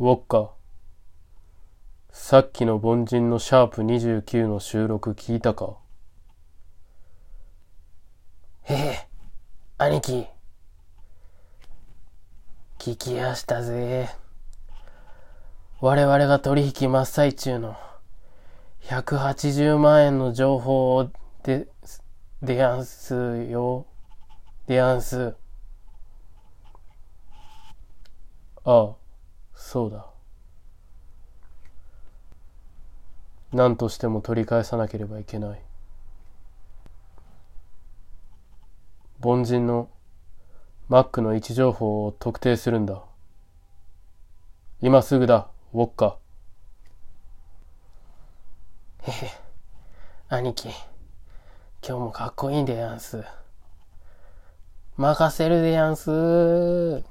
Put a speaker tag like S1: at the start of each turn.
S1: ウォッカ。さっきの凡人のシャープ29の収録聞いたか？
S2: へえ、兄貴。聞きやしたぜ。我々が取引真っ最中の180万円の情報で、でやんすよ。でやんす。
S1: ああ、そうだ。何としても取り返さなければいけない。凡人のマックの位置情報を特定するんだ。今すぐだ、ウォッカ。
S2: へへ、兄貴。今日もかっこいいんでやんす。任せるでやんす。